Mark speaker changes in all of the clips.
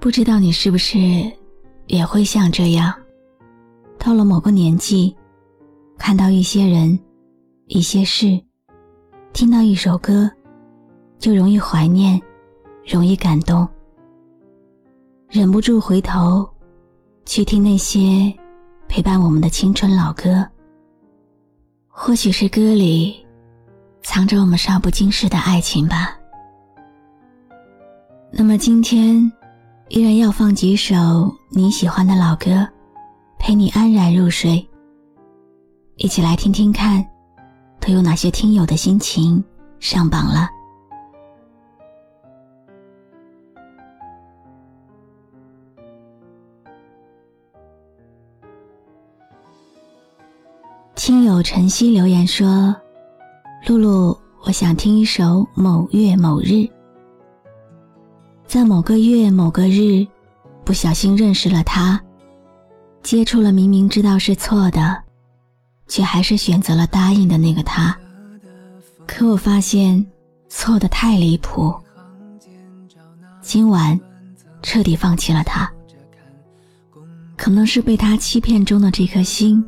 Speaker 1: 不知道你是不是也会像这样，到了某个年纪，看到一些人、一些事，听到一首歌，就容易怀念，容易感动，忍不住回头去听那些陪伴我们的青春老歌。或许是歌里藏着我们少不经事的爱情吧。那么今天。依然要放几首你喜欢的老歌，陪你安然入睡。一起来听听看，都有哪些听友的心情上榜了？听友晨曦留言说：“露露，我想听一首《某月某日》。”在某个月某个日，不小心认识了他，接触了明明知道是错的，却还是选择了答应的那个他。可我发现错的太离谱，今晚彻底放弃了他。可能是被他欺骗中的这颗心，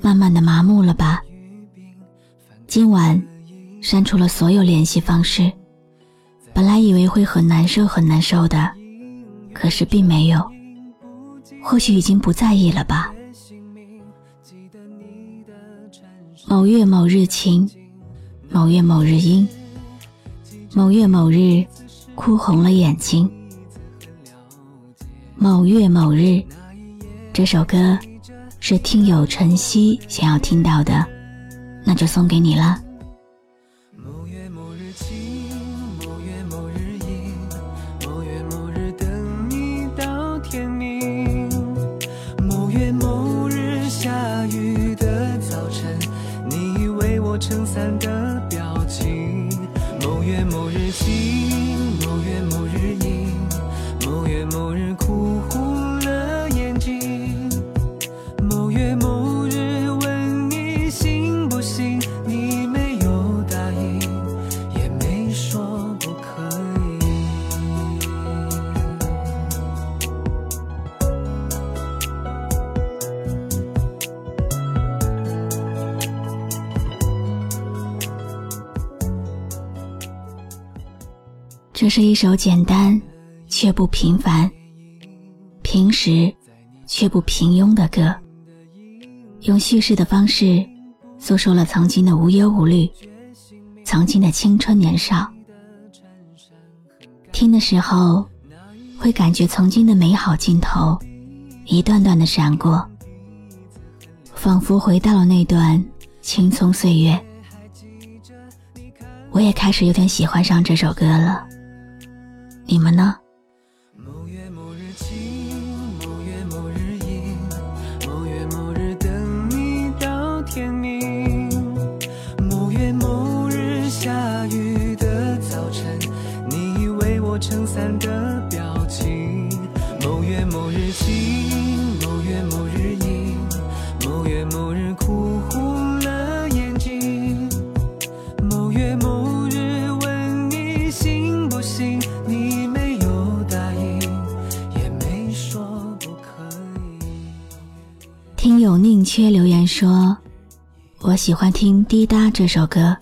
Speaker 1: 慢慢的麻木了吧。今晚删除了所有联系方式。本来以为会很难受很难受的，可是并没有。或许已经不在意了吧。某月某日晴，某月某日阴，某月某日哭红了眼睛。某月某日，这首歌是听友晨曦想要听到的，那就送给你了。撑伞的表情，某月某日晴。这是一首简单却不平凡、平实却不平庸的歌，用叙事的方式诉说了曾经的无忧无虑，曾经的青春年少。听的时候，会感觉曾经的美好镜头一段段的闪过，仿佛回到了那段青葱岁月。我也开始有点喜欢上这首歌了。你们呢？
Speaker 2: 某月某日晴，某月某日阴，某月某日等你到天明。某月某日下雨的早晨，你为我撑伞的表情。某月某日晴，
Speaker 1: 缺留言说：“我喜欢听《滴答》这首歌，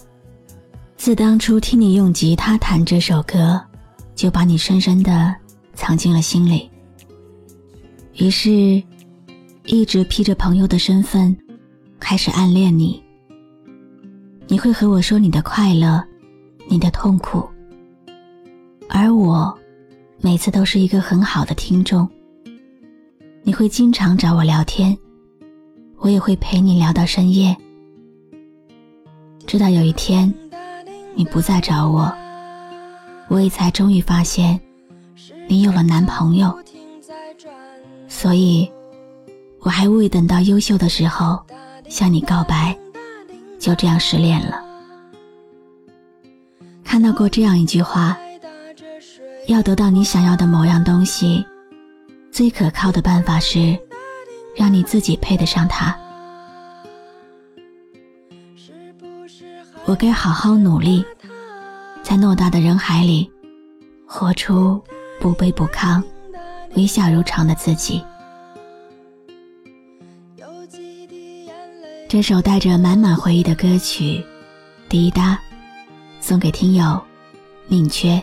Speaker 1: 自当初听你用吉他弹这首歌，就把你深深的藏进了心里。于是，一直披着朋友的身份，开始暗恋你。你会和我说你的快乐，你的痛苦，而我，每次都是一个很好的听众。你会经常找我聊天，我也会陪你聊到深夜。直到有一天，你不再找我，我也才终于发现，你有了男朋友。所以，我还未等到优秀的时候向你告白，就这样失恋了。看到过这样一句话：要得到你想要的某样东西。最可靠的办法是，让你自己配得上他。我该好好努力，在偌大的人海里，活出不卑不亢、微笑如常的自己。这首带着满满回忆的歌曲，滴答，送给听友宁缺。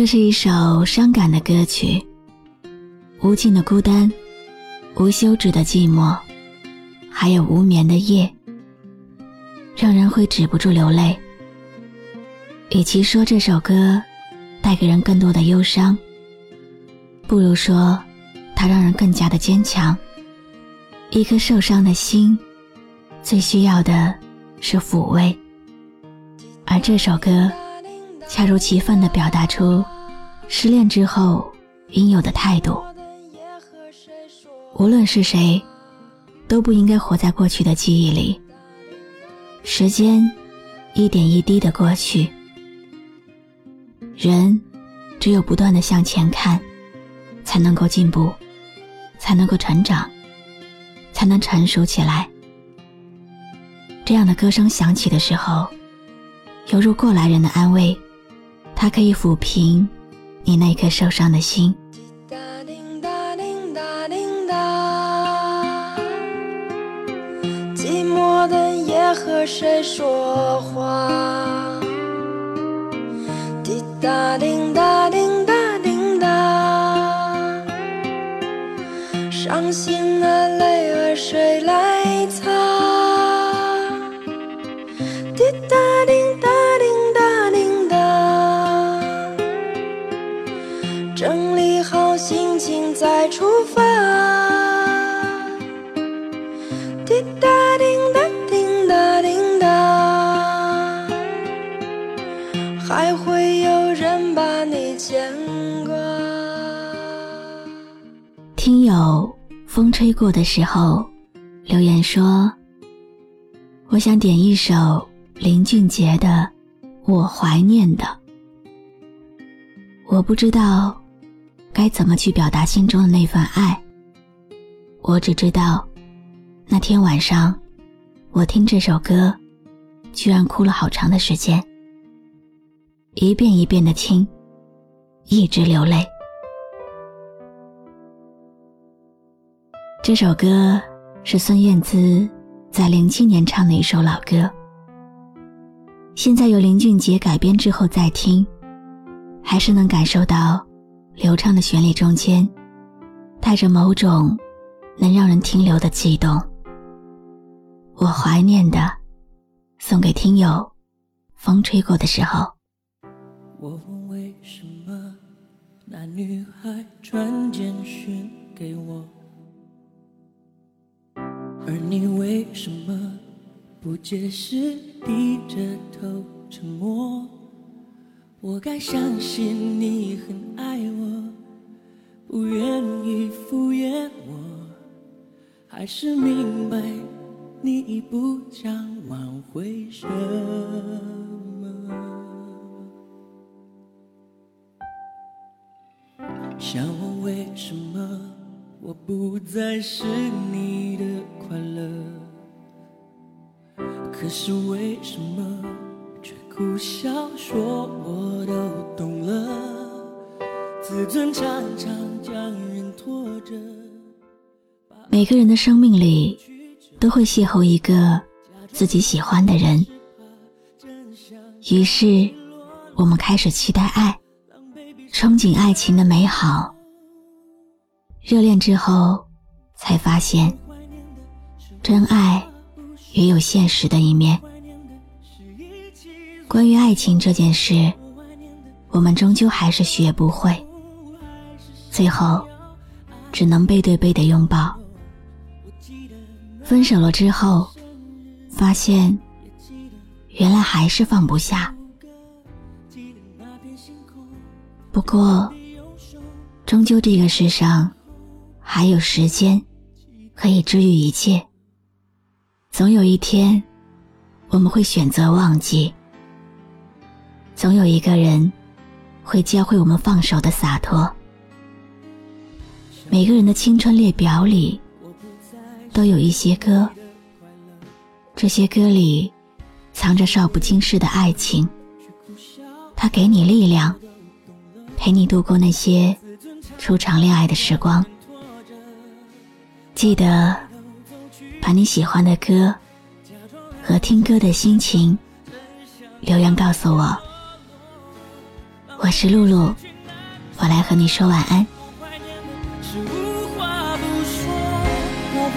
Speaker 1: 这是一首伤感的歌曲，无尽的孤单，无休止的寂寞，还有无眠的夜，让人会止不住流泪。与其说这首歌带给人更多的忧伤，不如说它让人更加的坚强。一颗受伤的心，最需要的是抚慰，而这首歌。恰如其分地表达出失恋之后应有的态度。无论是谁，都不应该活在过去的记忆里。时间一点一滴的过去，人只有不断的向前看，才能够进步，才能够成长，才能成熟起来。这样的歌声响起的时候，犹如过来人的安慰。它可以抚平你那颗受伤的心。
Speaker 3: 滴答滴答滴答滴答，寂寞的夜和谁说话？滴答滴答滴答滴答，伤心再出发，滴答滴答滴答滴答，还会有人把你牵挂。
Speaker 1: 听友风吹过的时候留言说：“我想点一首林俊杰的《我怀念的》，我不知道。”该怎么去表达心中的那份爱？我只知道，那天晚上，我听这首歌，居然哭了好长的时间，一遍一遍的听，一直流泪。这首歌是孙燕姿在零七年唱的一首老歌，现在由林俊杰改编之后再听，还是能感受到。流畅的旋律中间，带着某种能让人停留的悸动。我怀念的，送给听友。风吹过的时候。
Speaker 2: 我问为什么那女孩传简讯给我，而你为什么不解释，低着头沉默？我该相信你很爱。不愿意敷衍我，还是明白你已不想挽回什么。想问为什么我不再是你的快乐？可是为什么却苦笑说我都懂了？自尊常常将人拖着。
Speaker 1: 每个人的生命里都会邂逅一个自己喜欢的人，于是我们开始期待爱，憧憬爱情的美好。热恋之后，才发现真爱也有现实的一面。关于爱情这件事，我们终究还是学不会。最后，只能背对背的拥抱。分手了之后，发现原来还是放不下。不过，终究这个世上还有时间可以治愈一切。总有一天，我们会选择忘记。总有一个人会教会我们放手的洒脱。每个人的青春列表里，都有一些歌。这些歌里，藏着少不经事的爱情。它给你力量，陪你度过那些初尝恋爱的时光。记得把你喜欢的歌和听歌的心情留言告诉我。我是露露，我来和你说晚安。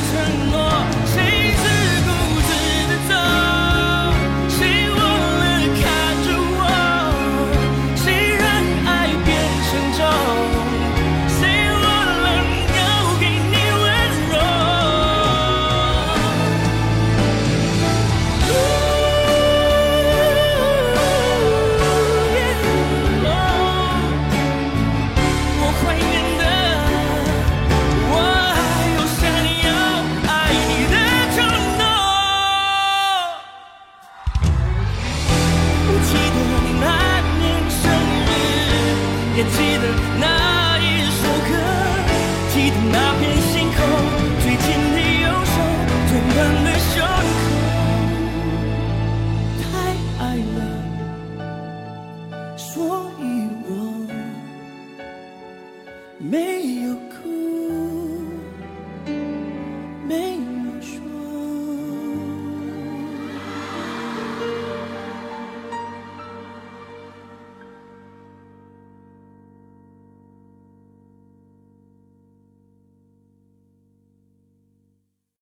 Speaker 2: 承诺。